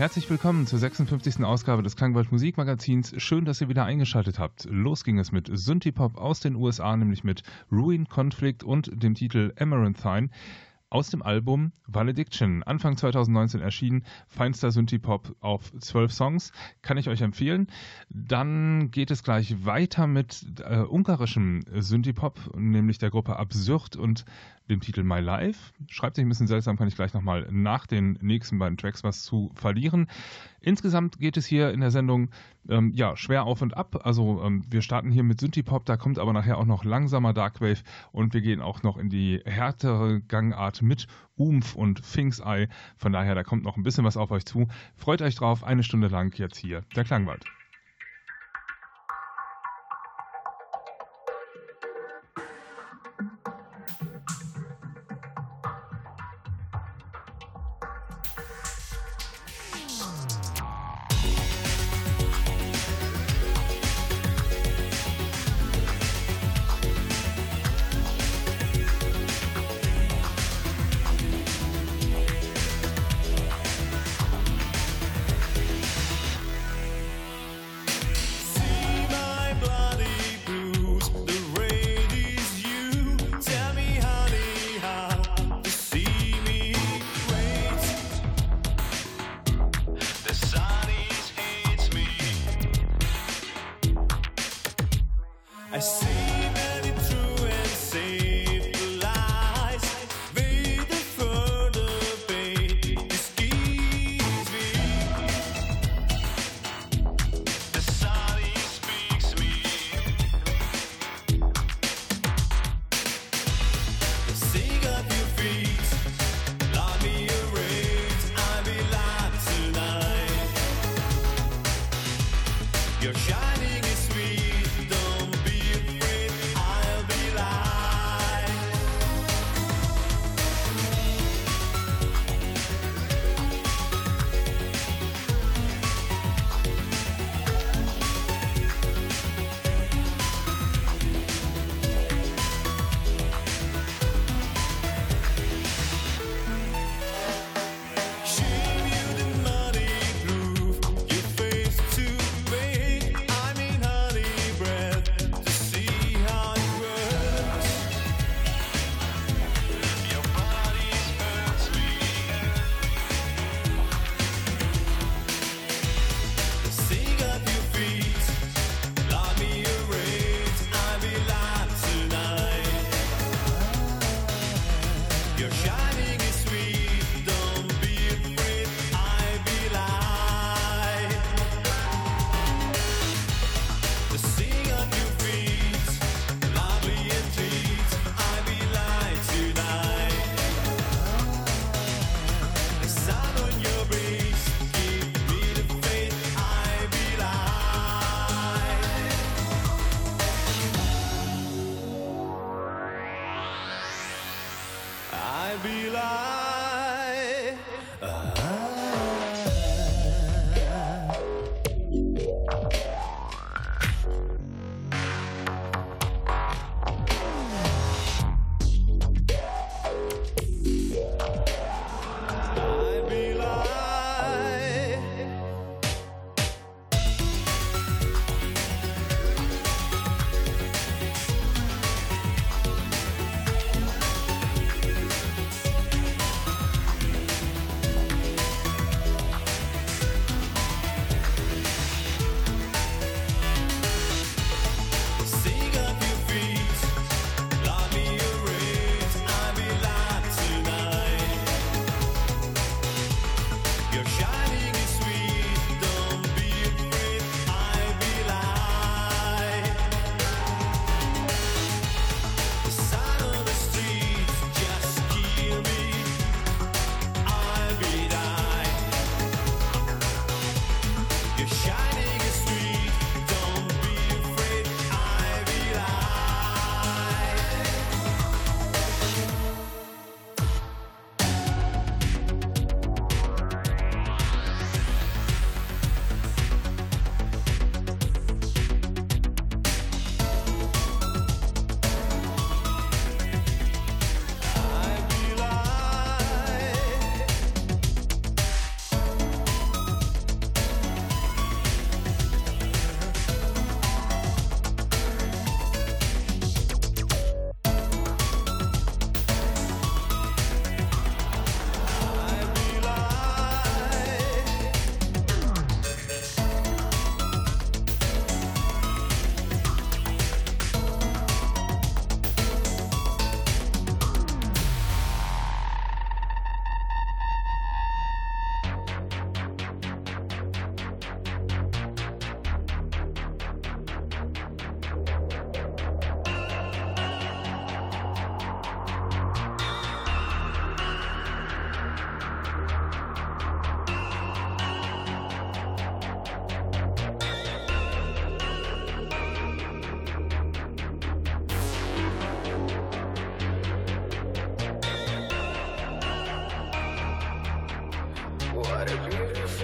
Herzlich willkommen zur 56. Ausgabe des Klangwald Musikmagazins. Schön, dass ihr wieder eingeschaltet habt. Los ging es mit Synthipop aus den USA, nämlich mit Ruin Conflict und dem Titel Amaranthine aus dem Album Valediction, Anfang 2019 erschienen, feinster Synthie-Pop auf zwölf Songs, kann ich euch empfehlen. Dann geht es gleich weiter mit äh, ungarischem Synthie-Pop, nämlich der Gruppe Absurd und dem Titel My Life. Schreibt sich ein bisschen seltsam, kann ich gleich nochmal nach den nächsten beiden Tracks was zu verlieren. Insgesamt geht es hier in der Sendung ähm, ja schwer auf und ab. Also ähm, wir starten hier mit Synthie-Pop, da kommt aber nachher auch noch langsamer Darkwave und wir gehen auch noch in die härtere Gangart mit Oomph und Things Eye. Von daher, da kommt noch ein bisschen was auf euch zu. Freut euch drauf, eine Stunde lang jetzt hier der Klangwald.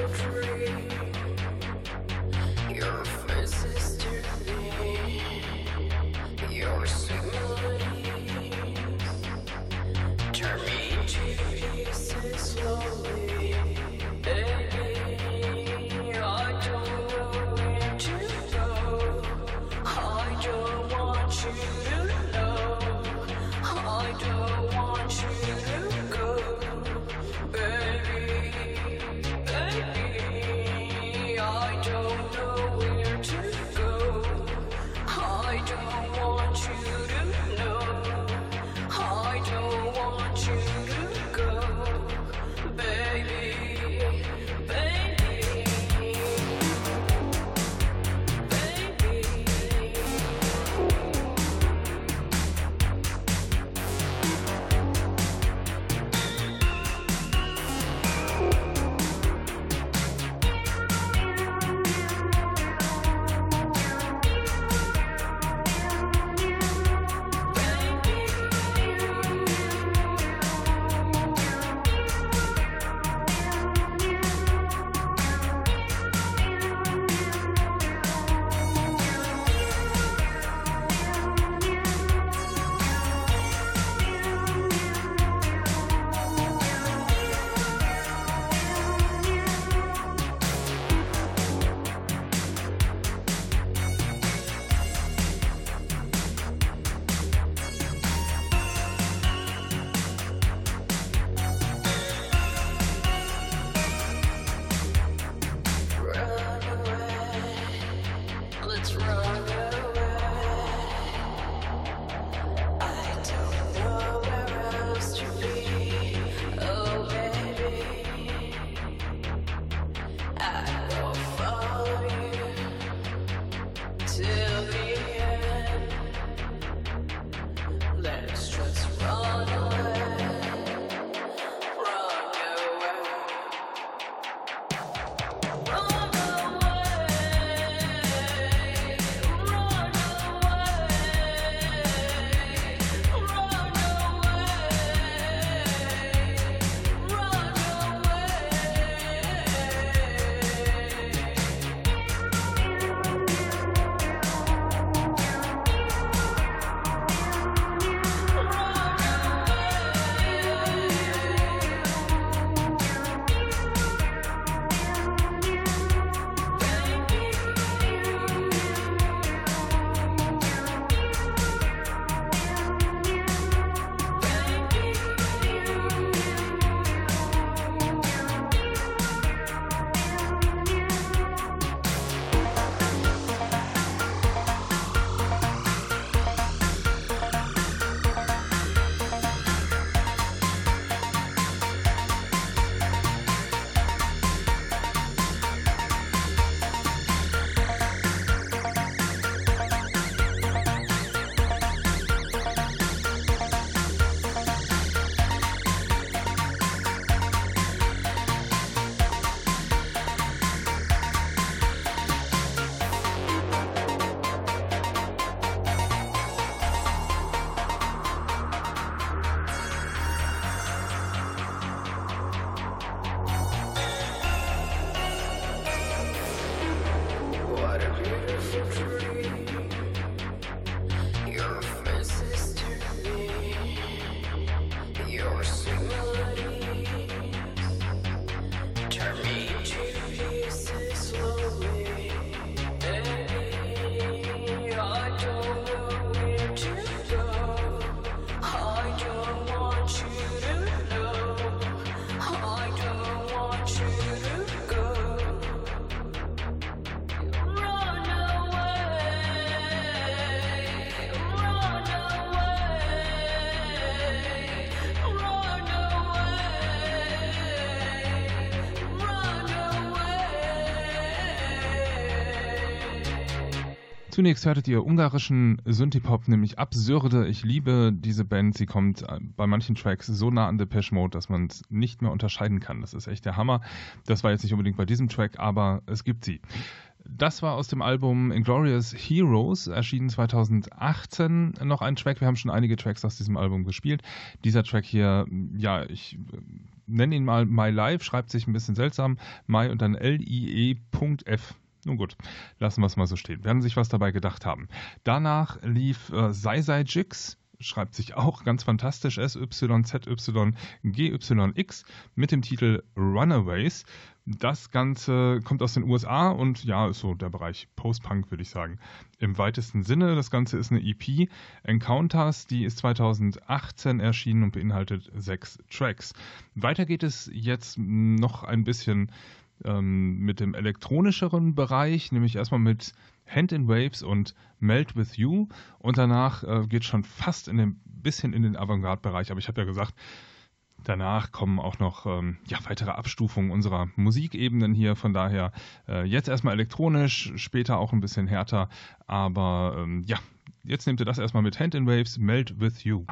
Thank you. Zunächst hörtet ihr ungarischen Synthie-Pop, nämlich Absurde. Ich liebe diese Band. Sie kommt äh, bei manchen Tracks so nah an Depeche Mode, dass man es nicht mehr unterscheiden kann. Das ist echt der Hammer. Das war jetzt nicht unbedingt bei diesem Track, aber es gibt sie. Das war aus dem Album Inglorious Heroes, erschienen 2018. Noch ein Track. Wir haben schon einige Tracks aus diesem Album gespielt. Dieser Track hier, ja, ich nenne ihn mal My Life, schreibt sich ein bisschen seltsam, My und dann L-I-E.F. Nun gut, lassen wir es mal so stehen. Werden sich was dabei gedacht haben. Danach lief äh, Sai Sai Jigs, schreibt sich auch ganz fantastisch SYZYGYX mit dem Titel Runaways. Das Ganze kommt aus den USA und ja, ist so der Bereich Post-Punk, würde ich sagen. Im weitesten Sinne, das Ganze ist eine EP, Encounters, die ist 2018 erschienen und beinhaltet sechs Tracks. Weiter geht es jetzt noch ein bisschen ähm, mit dem elektronischeren Bereich, nämlich erstmal mit Hand in Waves und Melt with You und danach äh, geht schon fast in ein bisschen in den Avantgarde-Bereich, aber ich habe ja gesagt, Danach kommen auch noch ähm, ja, weitere Abstufungen unserer Musikebenen hier. Von daher äh, jetzt erstmal elektronisch, später auch ein bisschen härter. Aber ähm, ja, jetzt nehmt ihr das erstmal mit Hand in Waves, Melt with You.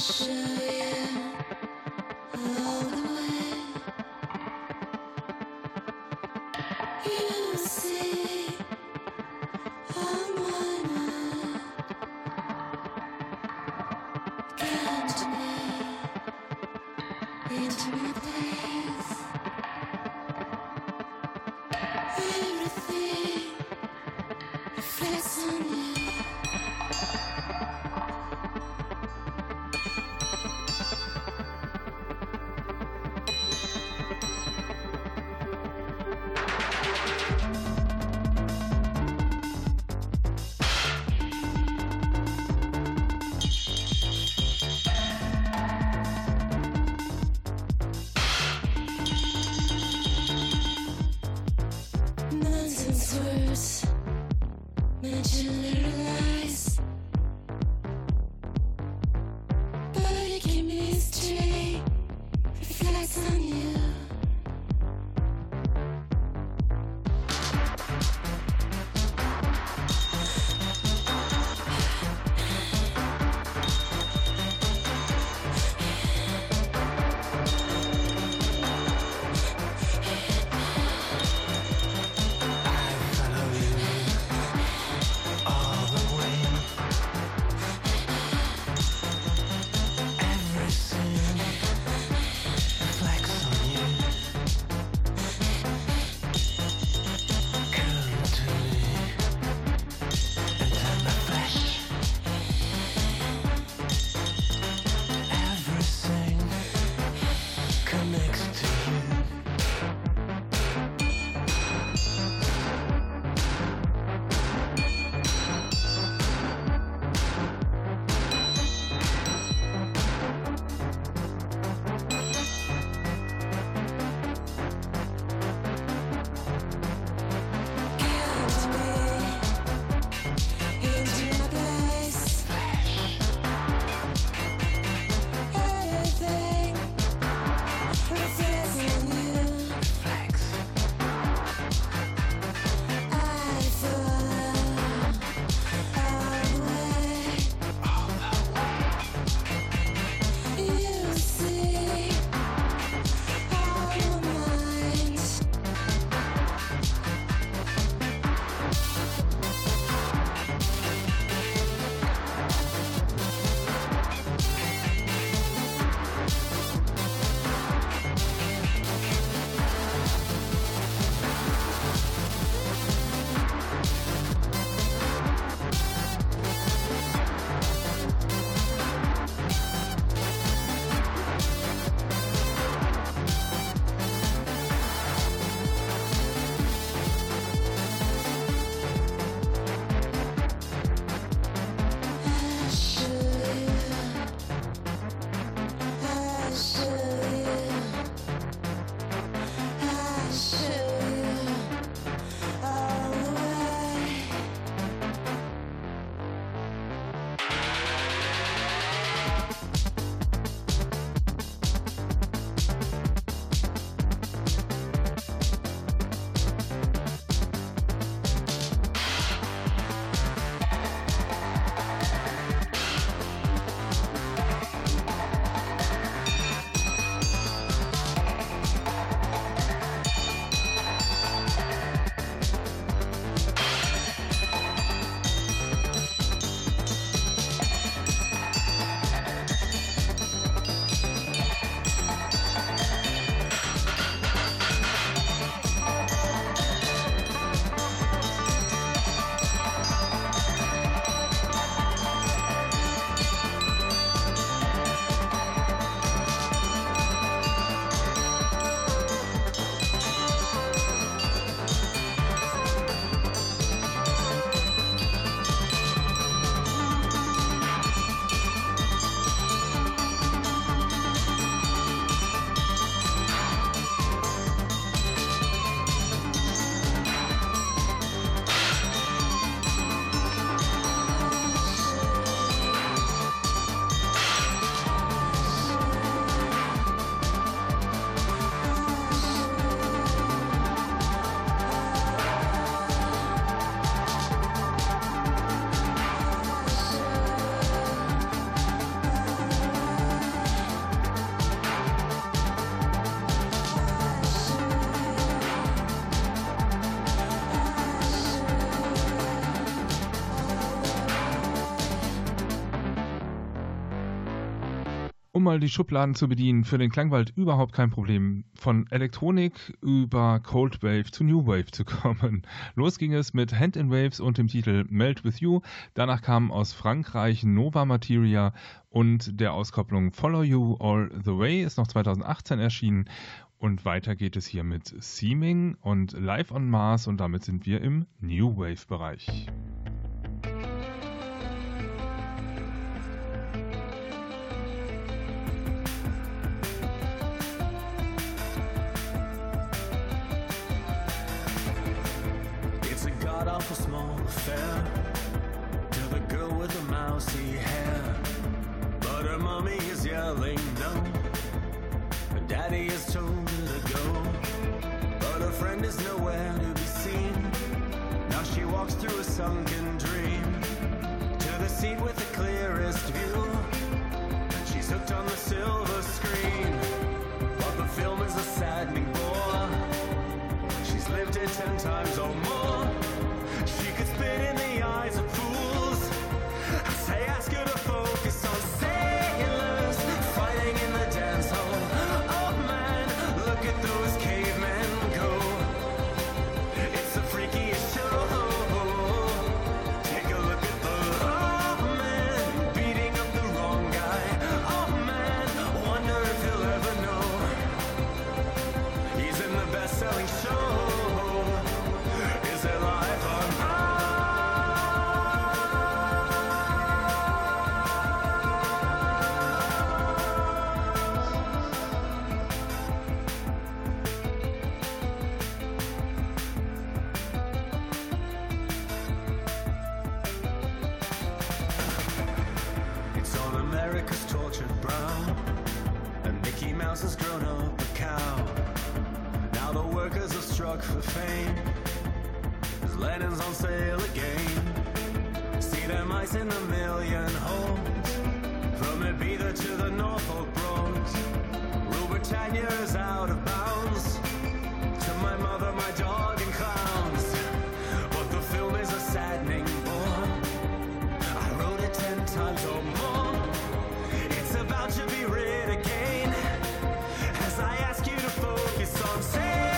should um mal die Schubladen zu bedienen, für den Klangwald überhaupt kein Problem, von Elektronik über Cold Wave zu New Wave zu kommen. Los ging es mit Hand in Waves und dem Titel Melt With You. Danach kamen aus Frankreich Nova Materia und der Auskopplung Follow You All the Way, ist noch 2018 erschienen. Und weiter geht es hier mit Seeming und Live on Mars und damit sind wir im New Wave-Bereich. to the girl with the mousy hair. But her mommy is yelling no, her daddy has told her to go. But her friend is nowhere to be seen. Now she walks through a sunken dream to the seat with the clearest view. And she's hooked on the silver screen. But the film is a saddening bore. She's lived it ten times or more. struck for fame. His Lenin's on sale again. See them mice in a million homes. From Ibiza to the Norfolk Broads. Rupert Chania is out of bounds. To my mother, my dog, and clowns. But the film is a saddening bore. I wrote it ten times or more. It's about to be written again. As I ask you to focus on sale.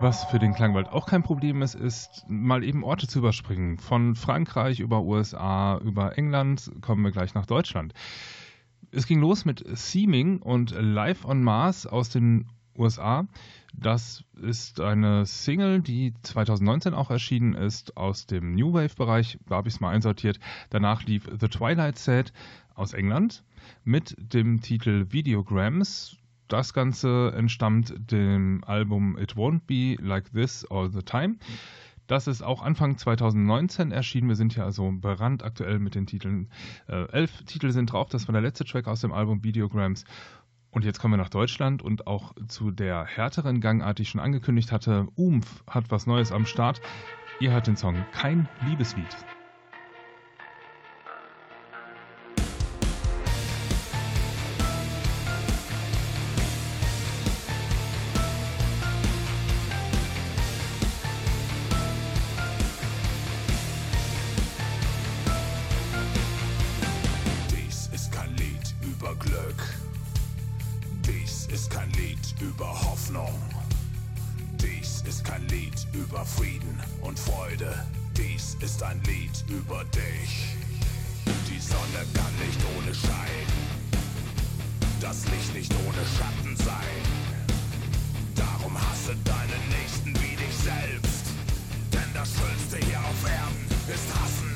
Was für den Klangwald auch kein Problem ist, ist mal eben Orte zu überspringen. Von Frankreich über USA, über England kommen wir gleich nach Deutschland. Es ging los mit Seeming und Live on Mars aus den USA. Das ist eine Single, die 2019 auch erschienen ist, aus dem New Wave-Bereich. Da habe ich es mal einsortiert. Danach lief The Twilight Set aus England mit dem Titel Videograms. Das Ganze entstammt dem Album It Won't Be Like This All the Time. Das ist auch Anfang 2019 erschienen. Wir sind hier also brandaktuell mit den Titeln. Äh, elf Titel sind drauf. Das war der letzte Track aus dem Album Videograms. Und jetzt kommen wir nach Deutschland und auch zu der härteren Gangart, die ich schon angekündigt hatte. Umf hat was Neues am Start. Ihr hört den Song Kein Liebeslied. das Licht nicht ohne Schatten sein. Darum hasse deinen Nächsten wie dich selbst. Denn das Schönste hier auf Erden ist Hassen.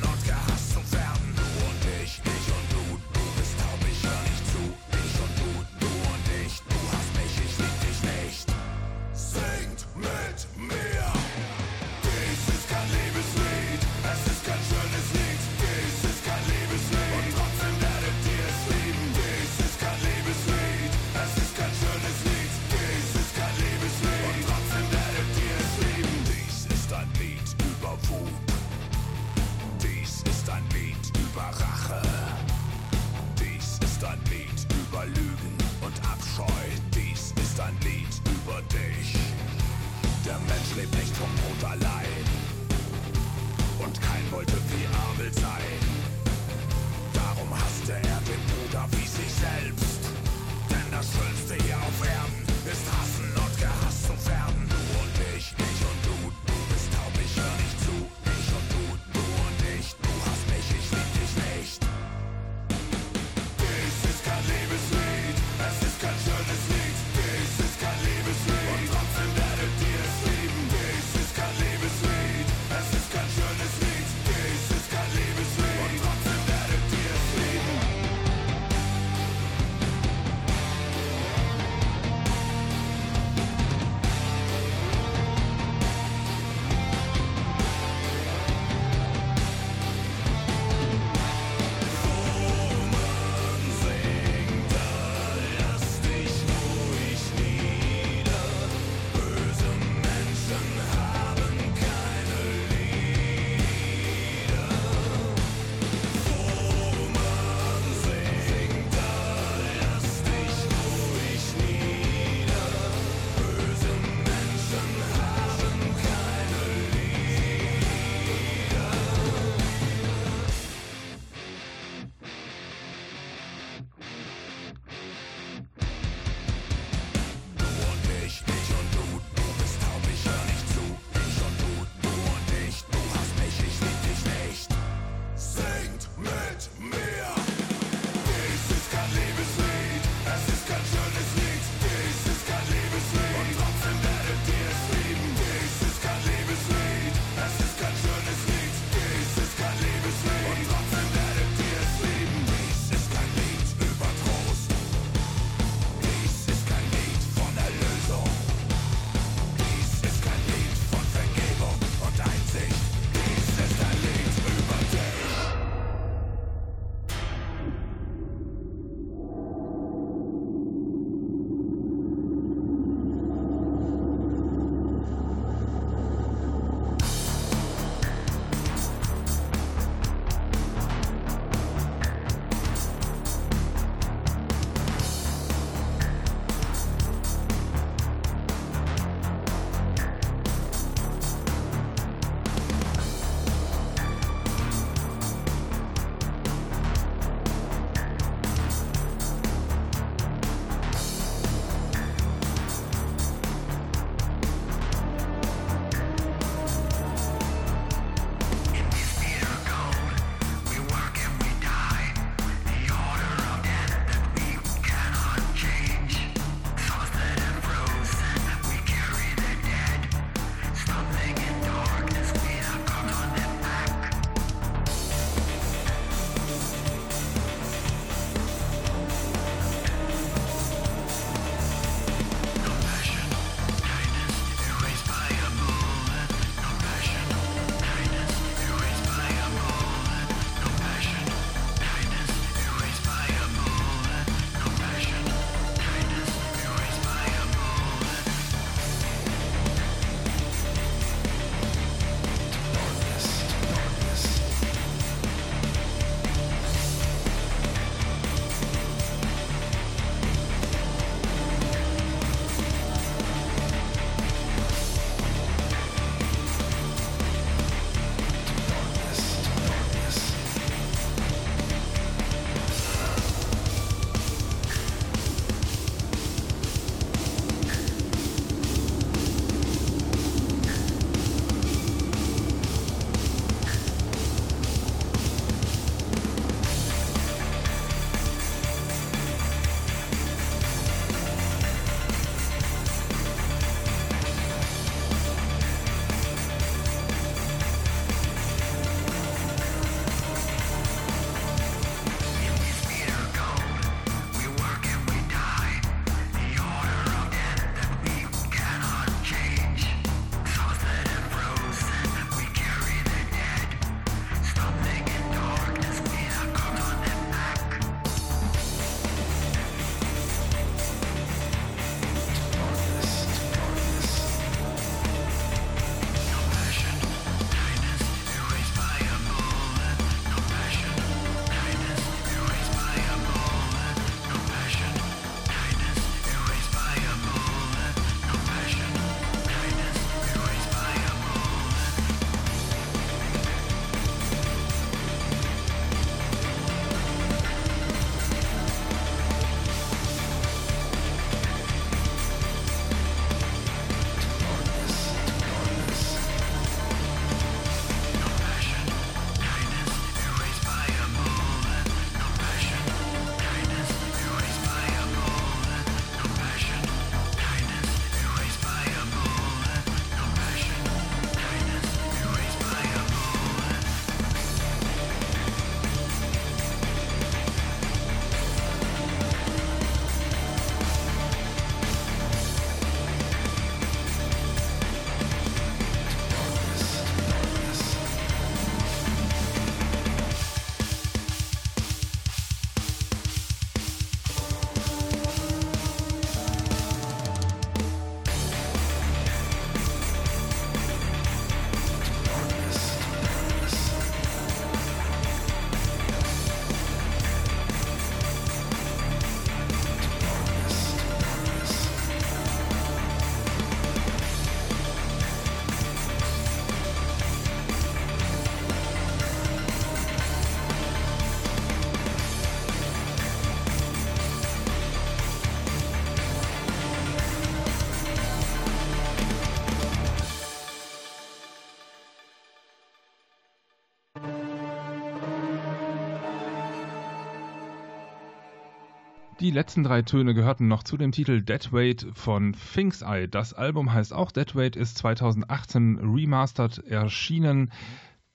Die letzten drei Töne gehörten noch zu dem Titel Dead Weight von Finks Eye. Das Album heißt auch Dead Weight, ist 2018 remastered erschienen.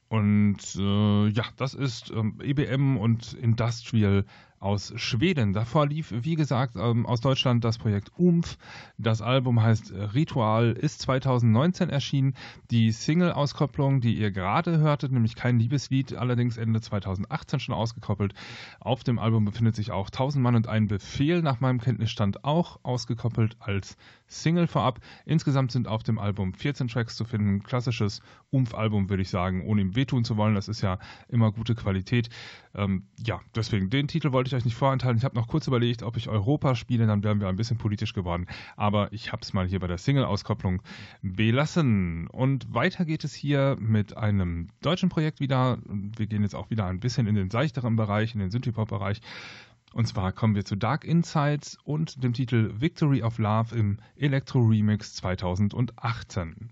Und äh, ja, das ist ähm, EBM und Industrial aus Schweden. Davor lief, wie gesagt, ähm, aus Deutschland das Projekt UMF. Das Album heißt Ritual, ist 2019 erschienen. Die Single-Auskopplung, die ihr gerade hörtet, nämlich kein Liebeslied, allerdings Ende 2018 schon ausgekoppelt. Auf dem Album befindet sich auch Tausend Mann und ein Befehl, nach meinem Kenntnisstand auch ausgekoppelt als Single vorab. Insgesamt sind auf dem Album 14 Tracks zu finden. Klassisches Umf-Album, würde ich sagen, ohne ihm wehtun zu wollen. Das ist ja immer gute Qualität. Ähm, ja, deswegen, den Titel wollte ich euch nicht vorenthalten. Ich habe noch kurz überlegt, ob ich Europa spiele, dann wären wir ein bisschen politisch geworden. Aber ich habe es mal hier bei der Single-Auskopplung belassen. Und weiter geht es hier mit einem deutschen Projekt wieder. Wir gehen jetzt auch wieder ein bisschen in den seichteren Bereich, in den Synthie-Pop-Bereich. Und zwar kommen wir zu Dark Insights und dem Titel Victory of Love im Electro Remix 2018.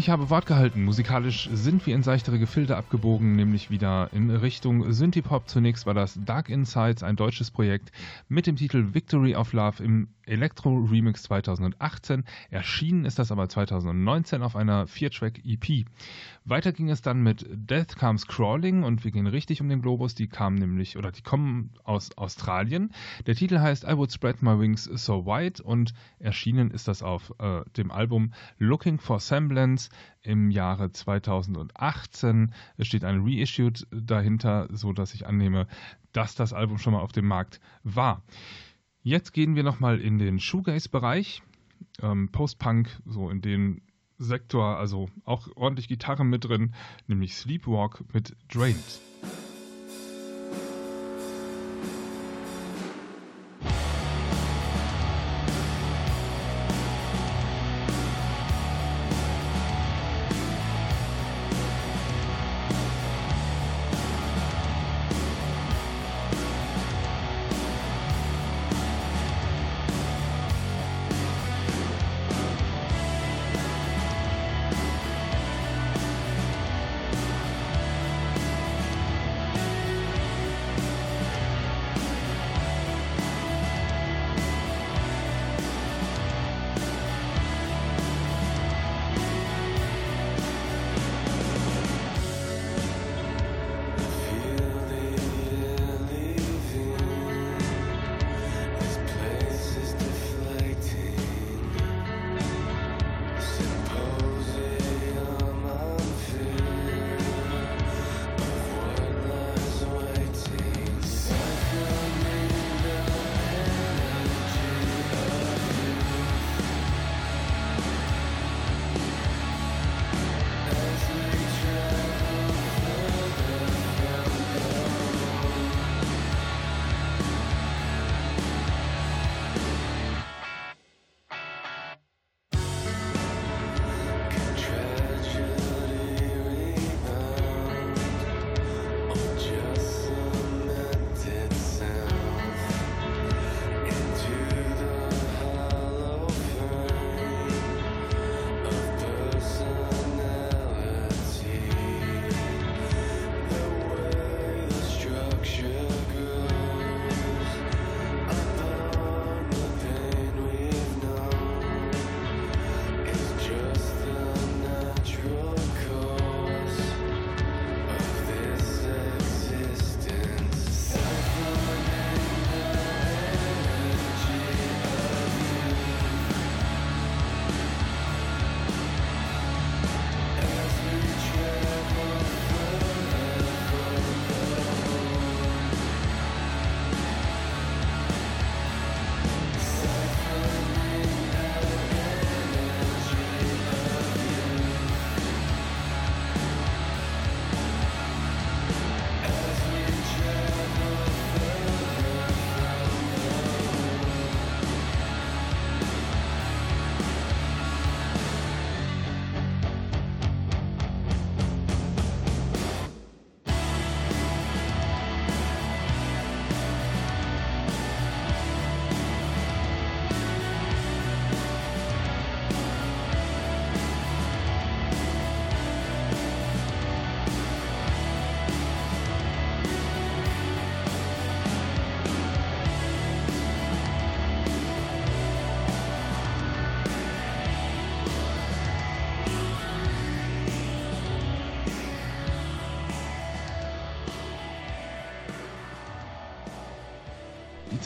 Ich habe Wort gehalten. Musikalisch sind wir in seichtere Gefilde abgebogen, nämlich wieder in Richtung Synthie-Pop. Zunächst war das Dark Insights, ein deutsches Projekt mit dem Titel Victory of Love im Electro Remix 2018. Erschienen ist das aber 2019 auf einer Vier-Track EP. Weiter ging es dann mit Death Comes Crawling und wir gehen richtig um den Globus. Die kamen nämlich, oder die kommen aus Australien. Der Titel heißt I Would Spread My Wings So Wide und erschienen ist das auf äh, dem Album Looking for Semblance im Jahre 2018. Es steht ein Reissued dahinter, so dass ich annehme, dass das Album schon mal auf dem Markt war. Jetzt gehen wir nochmal in den Shoegaze-Bereich. Ähm, Post-Punk, so in den Sektor, also auch ordentlich Gitarren mit drin, nämlich Sleepwalk mit Drained.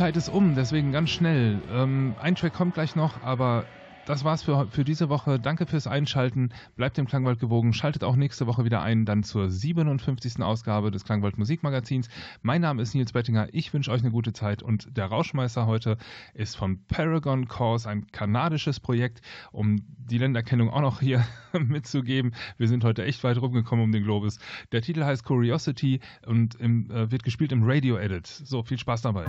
Zeit ist um, deswegen ganz schnell. Ähm, ein Track kommt gleich noch, aber das war's für, für diese Woche. Danke fürs Einschalten. Bleibt dem Klangwald gewogen. Schaltet auch nächste Woche wieder ein, dann zur 57. Ausgabe des Klangwald Musikmagazins. Mein Name ist Nils Bettinger. Ich wünsche euch eine gute Zeit und der Rauschmeister heute ist von Paragon Cause, ein kanadisches Projekt, um die Länderkennung auch noch hier mitzugeben. Wir sind heute echt weit rumgekommen um den Globus. Der Titel heißt Curiosity und im, äh, wird gespielt im Radio Edit. So, viel Spaß dabei.